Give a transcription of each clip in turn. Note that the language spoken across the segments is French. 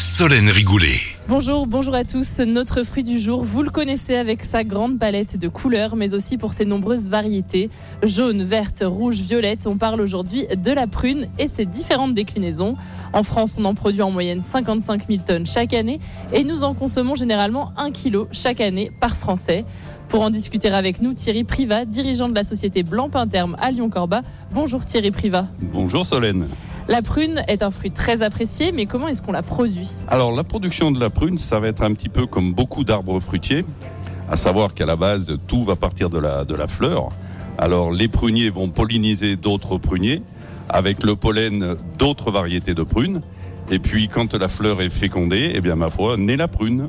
Solène Rigoulet. Bonjour, bonjour à tous. Notre fruit du jour, vous le connaissez avec sa grande palette de couleurs, mais aussi pour ses nombreuses variétés. Jaune, verte, rouge, violette. On parle aujourd'hui de la prune et ses différentes déclinaisons. En France, on en produit en moyenne 55 000 tonnes chaque année et nous en consommons généralement 1 kg chaque année par Français. Pour en discuter avec nous, Thierry Privat, dirigeant de la société Blanc Pinterme à Lyon-Corba. Bonjour Thierry Privat. Bonjour Solène. La prune est un fruit très apprécié, mais comment est-ce qu'on la produit Alors la production de la prune, ça va être un petit peu comme beaucoup d'arbres fruitiers, à savoir qu'à la base, tout va partir de la, de la fleur. Alors les pruniers vont polliniser d'autres pruniers avec le pollen d'autres variétés de prunes. Et puis quand la fleur est fécondée, eh bien ma foi, naît la prune.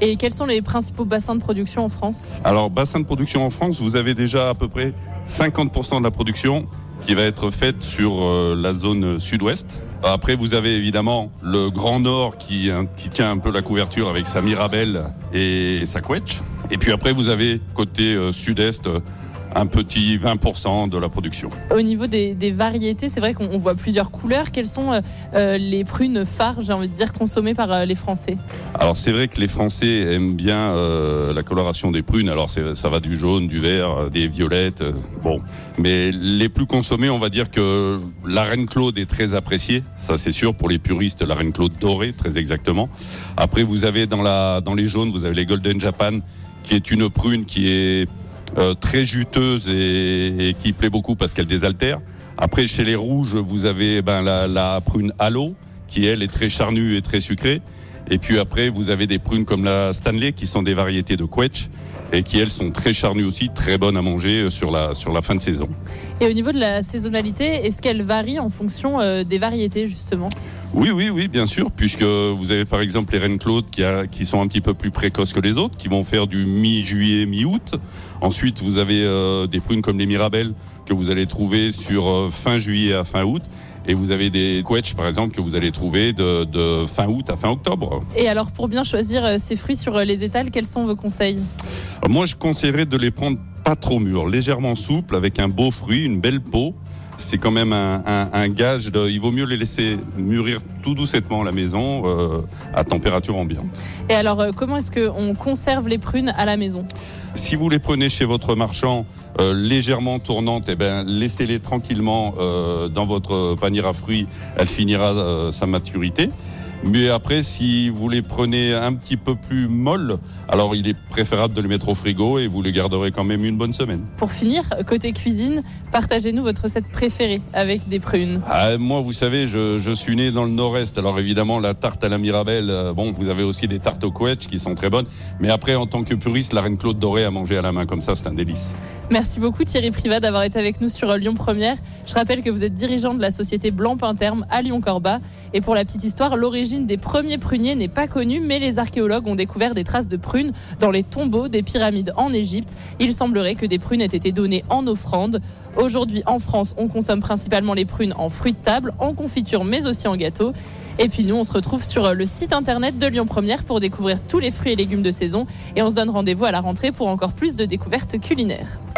Et quels sont les principaux bassins de production en France? Alors bassin de production en France, vous avez déjà à peu près 50% de la production qui va être faite sur euh, la zone sud-ouest. Après, vous avez évidemment le Grand Nord qui, hein, qui tient un peu la couverture avec sa Mirabelle et sa Quetch. Et puis après, vous avez côté euh, sud-est un petit 20% de la production. Au niveau des, des variétés, c'est vrai qu'on voit plusieurs couleurs. Quelles sont euh, euh, les prunes phares, j'ai envie de dire, consommées par euh, les Français? Alors c'est vrai que les Français aiment bien euh, la coloration des prunes. Alors ça va du jaune, du vert, des violettes. bon, mais les plus consommés, on va dire que la reine Claude est très appréciée. Ça c'est sûr pour les puristes, la reine Claude dorée, très exactement. Après vous avez dans la dans les jaunes, vous avez les Golden Japan, qui est une prune qui est euh, très juteuse et, qui plaît beaucoup parce qu'elle désaltère. Après, chez les rouges, vous avez ben, la, la prune Halo, qui elle est très charnue et très sucrée. Et puis après, vous avez des prunes comme la Stanley, qui sont des variétés de quetch et qui elles sont très charnues aussi, très bonnes à manger euh, sur la, sur la fin de saison. Et au niveau de la saisonnalité, est-ce qu'elle varie en fonction euh, des variétés, justement? Oui, oui, oui, bien sûr, puisque vous avez par exemple les reines Claude qui, a- qui sont un petit peu plus précoces que les autres, qui vont faire du mi-juillet, mi-août. Ensuite, vous avez euh, des prunes comme les Mirabelles que vous allez trouver sur euh, fin juillet à fin août. Et vous avez des quetch, par exemple, que vous allez trouver de, de fin août à fin octobre. Et alors, pour bien choisir euh, ces fruits sur les étals, quels sont vos conseils? Moi, je conseillerais de les prendre pas trop mûrs, légèrement souples, avec un beau fruit, une belle peau. C'est quand même un, un- un gage de. Il vaut mieux les laisser mûrir tout doucement à la maison, euh, à température ambiante. Et alors, euh, comment est-ce qu'on conserve les prunes à la maison? Si vous les prenez chez votre marchand euh, légèrement tournantes, eh ben, laissez-les tranquillement euh, dans votre panier à fruits. Elle finira sa maturité. Mais après, si vous les prenez un petit peu plus molles, alors il est préférable de les mettre au frigo et vous les garderez quand même une bonne semaine. Pour finir, côté cuisine, partagez-nous votre recette préférée avec des prunes. Ah, moi, vous savez, je, je suis né dans le nord-est. Alors évidemment, la tarte à la Mirabelle, euh, bon, vous avez aussi des tartes au quetch qui sont très bonnes. Mais après, en tant que puriste, la reine Claude Dorée à manger à la main comme ça, c'est un délice. Merci beaucoup Thierry Privat d'avoir été avec nous sur Lyon Première. Je rappelle que vous êtes dirigeant de la société Blanc Pinterme à Lyon-Corba. Et pour la petite histoire, l'origine des premiers pruniers n'est pas connue, mais les archéologues ont découvert des traces de prunes dans les tombeaux des pyramides en Égypte. Il semblerait que des prunes aient été données en offrande. Aujourd'hui, en France, on consomme principalement les prunes en fruits de table, en confiture, mais aussi en gâteau. Et puis nous, on se retrouve sur euh, le site internet de Lyon Première pour découvrir tous les fruits et légumes de saison. Et on se donne rendez-vous à la rentrée pour encore plus de découvertes culinaires.